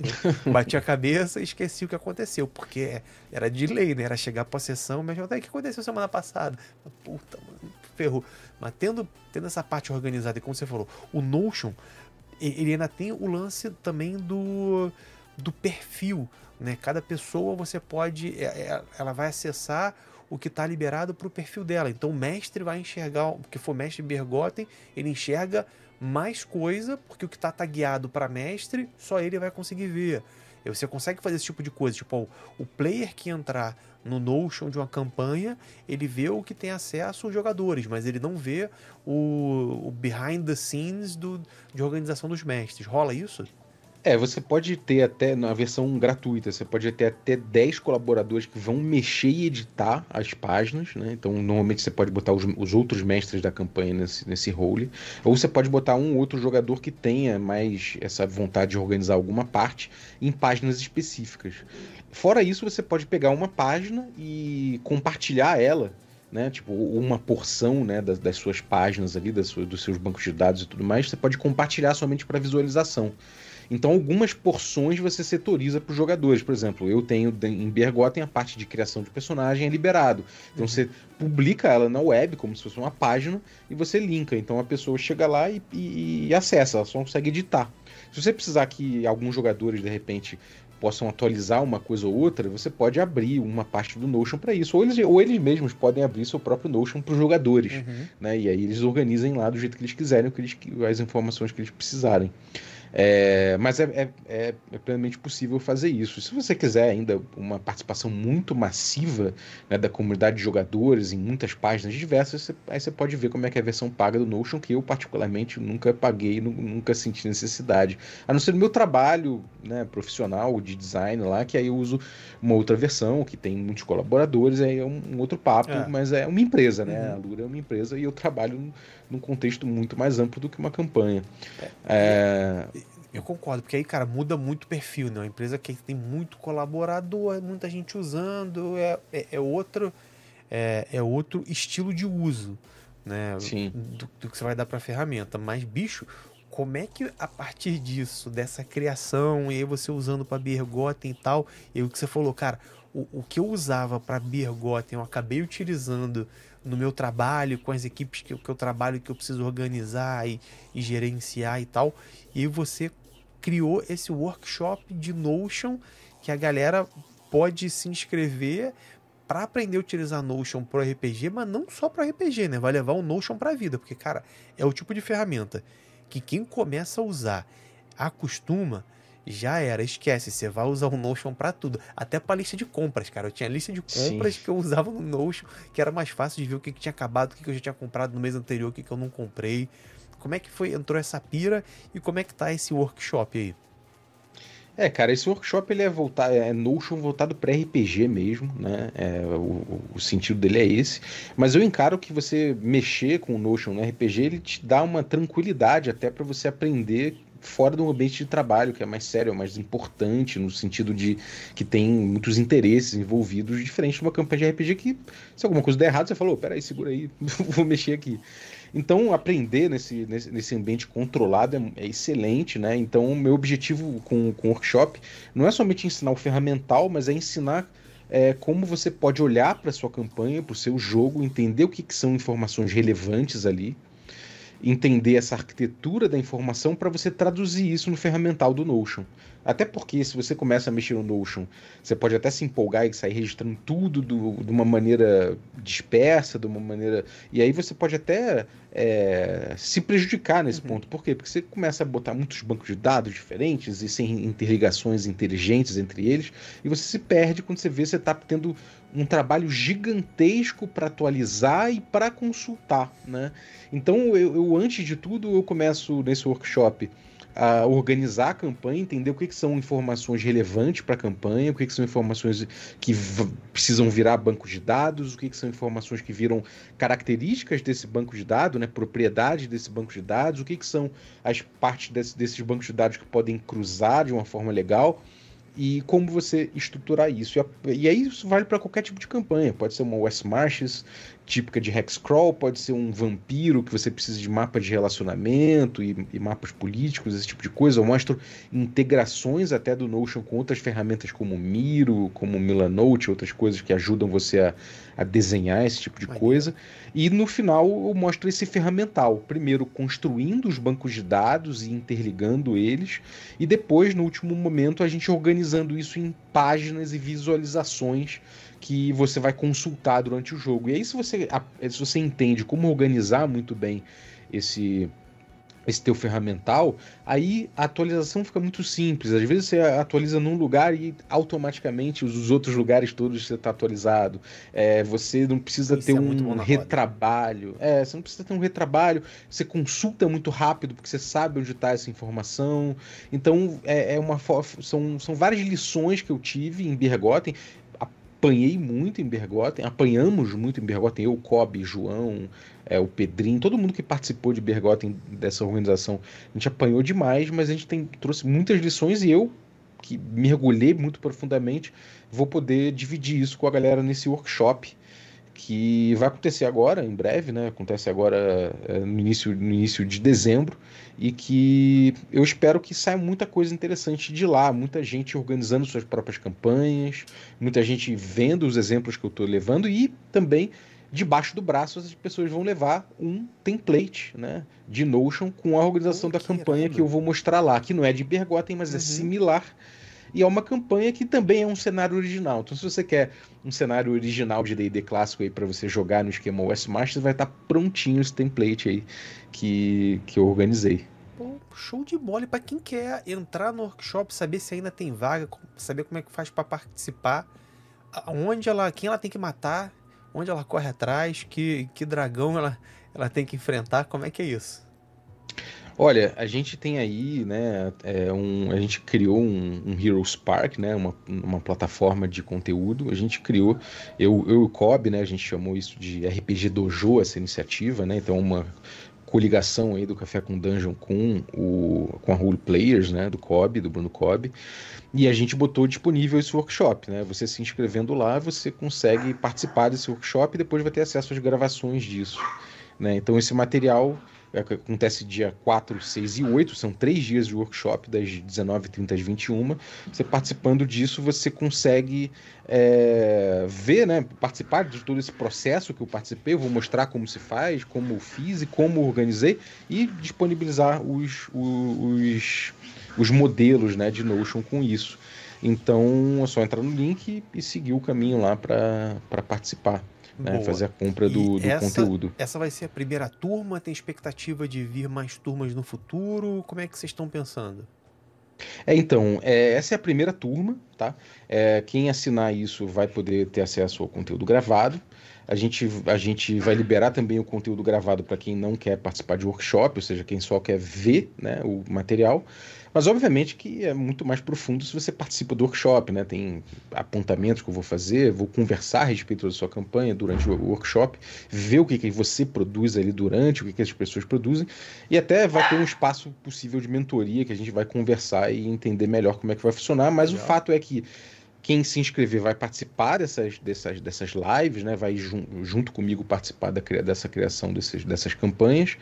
bati a cabeça e esqueci o que aconteceu, porque era de lei, né? Era chegar pra sessão, mas o que aconteceu semana passada? Puta, mano, ferrou. Mas tendo, tendo essa parte organizada, e como você falou, o Notion, ele ainda tem o lance também do do perfil. Né? Cada pessoa você pode. É, é, ela vai acessar o que está liberado para o perfil dela. Então o mestre vai enxergar, o que for mestre Bergotten, ele enxerga mais coisa, porque o que está tagueado para mestre, só ele vai conseguir ver. Você consegue fazer esse tipo de coisa, tipo, ó, o player que entrar no Notion de uma campanha, ele vê o que tem acesso os jogadores, mas ele não vê o, o behind the scenes do, de organização dos mestres. Rola isso? É, você pode ter até, na versão gratuita, você pode ter até 10 colaboradores que vão mexer e editar as páginas, né? Então, normalmente você pode botar os, os outros mestres da campanha nesse, nesse role. Ou você pode botar um outro jogador que tenha mais essa vontade de organizar alguma parte em páginas específicas. Fora isso, você pode pegar uma página e compartilhar ela né? Tipo, uma porção né, das, das suas páginas ali, das dos seus bancos de dados e tudo mais, você pode compartilhar somente para visualização. Então, algumas porções você setoriza para os jogadores. Por exemplo, eu tenho em Bergotten a parte de criação de personagem é liberado. Então, uhum. você publica ela na web, como se fosse uma página, e você linka. Então, a pessoa chega lá e, e, e acessa, ela só consegue editar. Se você precisar que alguns jogadores, de repente, possam atualizar uma coisa ou outra, você pode abrir uma parte do Notion para isso. Ou eles, ou eles mesmos podem abrir seu próprio Notion para os jogadores. Uhum. Né? E aí eles organizem lá do jeito que eles quiserem, que eles, as informações que eles precisarem. É, mas é, é, é, plenamente possível fazer isso. Se você quiser ainda uma participação muito massiva né, da comunidade de jogadores em muitas páginas diversas, você, aí você pode ver como é que é a versão paga do Notion, que eu particularmente nunca paguei, nunca senti necessidade. A não ser no meu trabalho né, profissional de design lá, que aí eu uso uma outra versão, que tem muitos colaboradores, aí é um, um outro papo, é. mas é uma empresa, né? Uhum. A Lura é uma empresa e eu trabalho num contexto muito mais amplo do que uma campanha. É, é... Eu concordo, porque aí, cara, muda muito o perfil, né? Uma empresa que tem muito colaborador, muita gente usando, é, é, é outro, é, é, outro estilo de uso, né? Sim. Do, do que você vai dar para a ferramenta. Mas, bicho, como é que a partir disso, dessa criação, e aí você usando para Bergotten e tal, e o que você falou, cara, o, o que eu usava para Bergotten, eu acabei utilizando no meu trabalho, com as equipes que, que eu trabalho, que eu preciso organizar e, e gerenciar e tal. E você criou esse workshop de Notion que a galera pode se inscrever para aprender a utilizar Notion pro RPG, mas não só pro RPG, né? Vai levar o Notion para a vida, porque cara, é o tipo de ferramenta que quem começa a usar acostuma já era, esquece, você vai usar o Notion para tudo, até para lista de compras, cara. Eu tinha lista de compras Sim. que eu usava no Notion, que era mais fácil de ver o que, que tinha acabado, o que, que eu já tinha comprado no mês anterior, o que, que eu não comprei. Como é que foi, entrou essa pira e como é que tá esse workshop aí? É, cara, esse workshop ele é voltado, é Notion voltado para RPG mesmo, né? É, o, o, sentido dele é esse. Mas eu encaro que você mexer com o Notion no RPG, ele te dá uma tranquilidade até para você aprender fora do ambiente de trabalho, que é mais sério, é mais importante, no sentido de que tem muitos interesses envolvidos, diferente de uma campanha de RPG que, se alguma coisa der errado, você falou, peraí, segura aí, vou mexer aqui. Então, aprender nesse, nesse, nesse ambiente controlado é, é, excelente, né? Então, o meu objetivo com, com o workshop não é somente ensinar o ferramental, mas é ensinar é, como você pode olhar para sua campanha, para o seu jogo, entender o que, que são informações relevantes ali, entender essa arquitetura da informação para você traduzir isso no ferramental do Notion. Até porque se você começa a mexer no Notion, você pode até se empolgar e sair registrando tudo do, de uma maneira dispersa, de uma maneira. E aí você pode até é, se prejudicar nesse uhum. ponto. Por quê? Porque você começa a botar muitos bancos de dados diferentes e sem interligações inteligentes entre eles, e você se perde quando você vê você está tendo um trabalho gigantesco para atualizar e para consultar, né? Então, eu, eu, antes de tudo, eu começo nesse workshop a organizar a campanha, entender o que, que são informações relevantes para a campanha, o que, que são informações que precisam virar banco de dados, o que, que são informações que viram características desse banco de dados, né, propriedade desse banco de dados, o que, que são as partes desse, desses bancos de dados que podem cruzar de uma forma legal e como você estruturar isso. E, aí isso vale para qualquer tipo de campanha. Pode ser uma West Marches típica de Hexcrawl, pode ser um vampiro que você precisa de mapa de relacionamento e, e, mapas políticos, esse tipo de coisa. Eu mostro integrações até do Notion com outras ferramentas como Miro, como Milanote, outras coisas que ajudam você a, a desenhar esse tipo de coisa. E no final eu mostro esse ferramental. Primeiro construindo os bancos de dados e interligando eles, e depois, no último momento, a gente organizando isso em páginas e visualizações que você vai consultar durante o jogo. E aí, se você, se você entende como organizar muito bem esse esse teu ferramental, aí a atualização fica muito simples. Às vezes você atualiza num lugar e automaticamente os outros lugares todos você está atualizado. É, você não precisa Isso ter é um retrabalho. É, você não precisa ter um retrabalho. Você consulta muito rápido porque você sabe onde está essa informação. Então é, é uma são, são várias lições que eu tive em Bergotten apanhei muito em Bergotten, apanhamos muito em Bergotten, eu, Kobe, João, é, o Pedrinho, todo mundo que participou de Bergotten, dessa organização, a gente apanhou demais, mas a gente tem, trouxe muitas lições e eu, que mergulhei muito profundamente, vou poder dividir isso com a galera nesse workshop que vai acontecer agora, em breve, né? Acontece agora é, no, início, no início de dezembro, e que eu espero que saia muita coisa interessante de lá, muita gente organizando suas próprias campanhas, muita gente vendo os exemplos que eu estou levando e também debaixo do braço as pessoas vão levar um template né, de Notion com a organização oh, da campanha que eu vou mostrar lá, que não é de Bergotten, mas é uhum. é similar e é uma campanha que também é um cenário original. Então, se você quer um cenário original de D&D clássico aí para você jogar no esquema West Masters, vai estar tá prontinho esse template aí que, que eu organizei. Pô, show de bola. para quem quer entrar no workshop, saber se ainda tem vaga, saber como é que faz para participar, onde ela, quem ela tem que matar, onde ela corre atrás, que, que dragão ela, ela tem que enfrentar, como é que é isso? Olha, a gente tem aí, né, é um, a gente criou um, um Heroes Park, né, uma, uma plataforma de conteúdo. A gente criou, eu, eu e o Cobb, né, a gente chamou isso de RPG Dojo, essa iniciativa, né, então uma coligação aí do Café com Dungeon com, o, com a Role Players, né, do Cobb, do Bruno Cobb. E a gente botou disponível esse workshop, né? Você se inscrevendo lá, você consegue participar desse workshop e depois vai ter acesso às gravações disso. Né? Então esse material acontece dia 4, 6 e 8, são três dias de workshop, das 19h30 às 21 Você participando disso, você consegue é, ver, né, participar de todo esse processo que eu participei. Eu vou mostrar como se faz, como fiz e como organizei e disponibilizar os, os, os modelos né, de Notion com isso. Então é só entrar no link e seguir o caminho lá para participar né, fazer a compra do, do essa, conteúdo. Essa vai ser a primeira turma? Tem expectativa de vir mais turmas no futuro? Como é que vocês estão pensando? É, então, é, essa é a primeira turma, tá? É, quem assinar isso vai poder ter acesso ao conteúdo gravado. A gente, a gente vai liberar também o conteúdo gravado para quem não quer participar de workshop, ou seja, quem só quer ver né, o material. Mas obviamente que é muito mais profundo se você participa do workshop, né? Tem apontamentos que eu vou fazer, vou conversar a respeito da sua campanha durante o workshop, ver o que, que você produz ali durante, o que, que as pessoas produzem, e até vai ter um espaço possível de mentoria que a gente vai conversar e entender melhor como é que vai funcionar. Mas Legal. o fato é que quem se inscrever vai participar dessas, dessas, dessas lives, né? vai jun, junto comigo participar da, dessa criação desses, dessas campanhas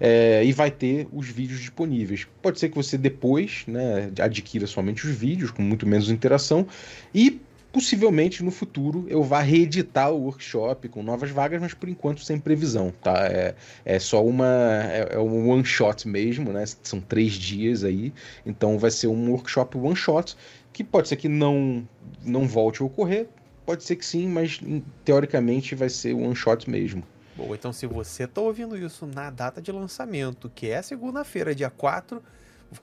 é, e vai ter os vídeos disponíveis. Pode ser que você depois né, adquira somente os vídeos, com muito menos interação, e possivelmente no futuro eu vá reeditar o workshop com novas vagas, mas por enquanto sem previsão, tá? É, é só uma. É, é um one shot mesmo, né? São três dias aí, então vai ser um workshop one shot que pode ser que não, não volte a ocorrer, pode ser que sim, mas teoricamente vai ser one shot mesmo. Bom, então se você está ouvindo isso na data de lançamento, que é segunda-feira, dia 4,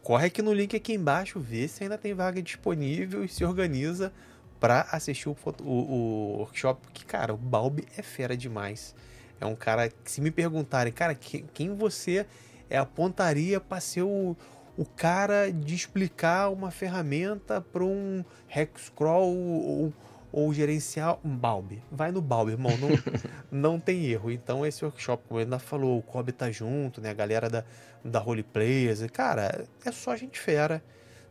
corre aqui no link aqui embaixo, vê se ainda tem vaga disponível e se organiza para assistir o, o, o, workshop, porque, cara, o Balbi é fera demais. É um cara que, se me perguntarem, cara, que, quem você é apontaria para ser o, o cara de explicar uma ferramenta para um Hexcrawl ou, ou gerenciar um Balbi. Vai no Balbi, irmão, não, não tem erro. Então esse workshop, como ele ainda falou, o Kobe tá junto, né? A galera da, da Roleplayers, cara, é só gente fera,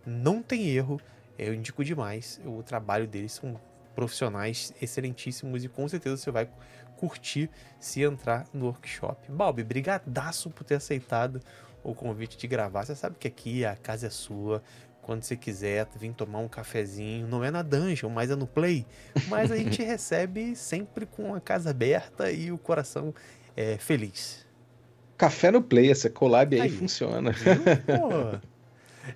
não tem erro. Eu indico demais. O trabalho deles são profissionais excelentíssimos e com certeza você vai curtir se entrar no workshop. Balbi, brigadaço por ter aceitado o convite de gravar. Você sabe que aqui a casa é sua. Quando você quiser vir tomar um cafezinho, não é na dungeon, mas é no play. Mas a gente recebe sempre com a casa aberta e o coração é, feliz. Café no play, essa collab aí, aí funciona. Pô,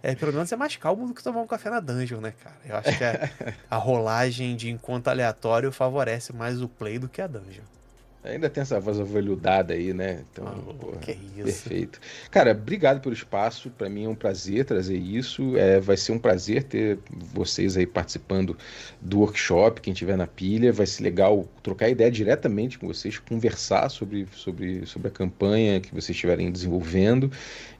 é, pelo menos é mais calmo do que tomar um café na dungeon, né, cara? Eu acho que a, a rolagem de encontro aleatório favorece mais o play do que a dungeon. Ainda tem essa voz aveludada aí, né? Então, ah, porra, que isso. Perfeito. Cara, obrigado pelo espaço. Para mim é um prazer trazer isso. É, vai ser um prazer ter vocês aí participando do workshop, quem tiver na pilha. Vai ser legal trocar ideia diretamente com vocês, conversar sobre, sobre, sobre a campanha que vocês estiverem desenvolvendo.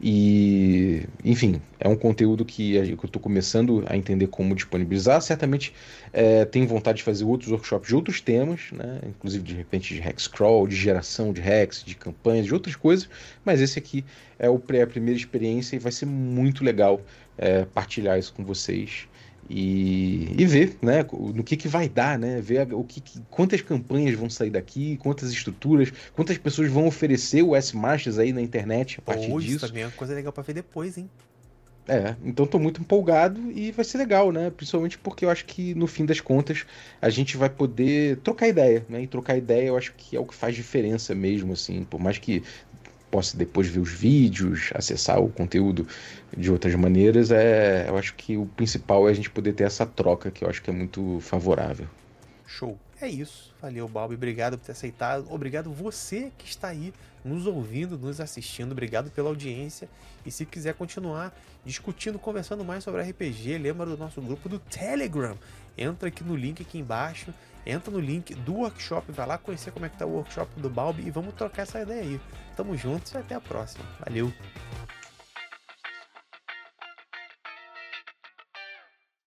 E, enfim, é um conteúdo que, eu estou começando a entender como disponibilizar. Certamente é, tenho vontade de fazer outros workshops de outros temas, né? inclusive de repente de Hex crawl, de geração de hacks, de campanhas, de outras coisas, mas esse aqui é o, a primeira experiência e vai ser muito legal é, partilhar isso com vocês e, e ver né, no que, que vai dar, né? Ver o que, quantas campanhas vão sair daqui, quantas estruturas, quantas pessoas vão oferecer o S-Marches aí na internet a partir Pô, disso. Isso também é uma coisa legal para ver depois, hein? É, então tô muito empolgado e vai ser legal, né? Principalmente porque eu acho que no fim das contas a gente vai poder trocar ideia, né? E trocar ideia eu acho que é o que faz diferença mesmo, assim. Por mais que possa depois ver os vídeos, acessar o conteúdo de outras maneiras, é, eu acho que o principal é a gente poder ter essa troca que eu acho que é muito favorável. Show. É isso. Valeu, Balbi. Obrigado por ter aceitado. Obrigado você que está aí nos ouvindo, nos assistindo. Obrigado pela audiência. E se quiser continuar discutindo, conversando mais sobre RPG, lembra do nosso grupo do Telegram. Entra aqui no link aqui embaixo. Entra no link do workshop, vai lá conhecer como é que tá o workshop do Balbi e vamos trocar essa ideia aí. Tamo juntos e até a próxima. Valeu!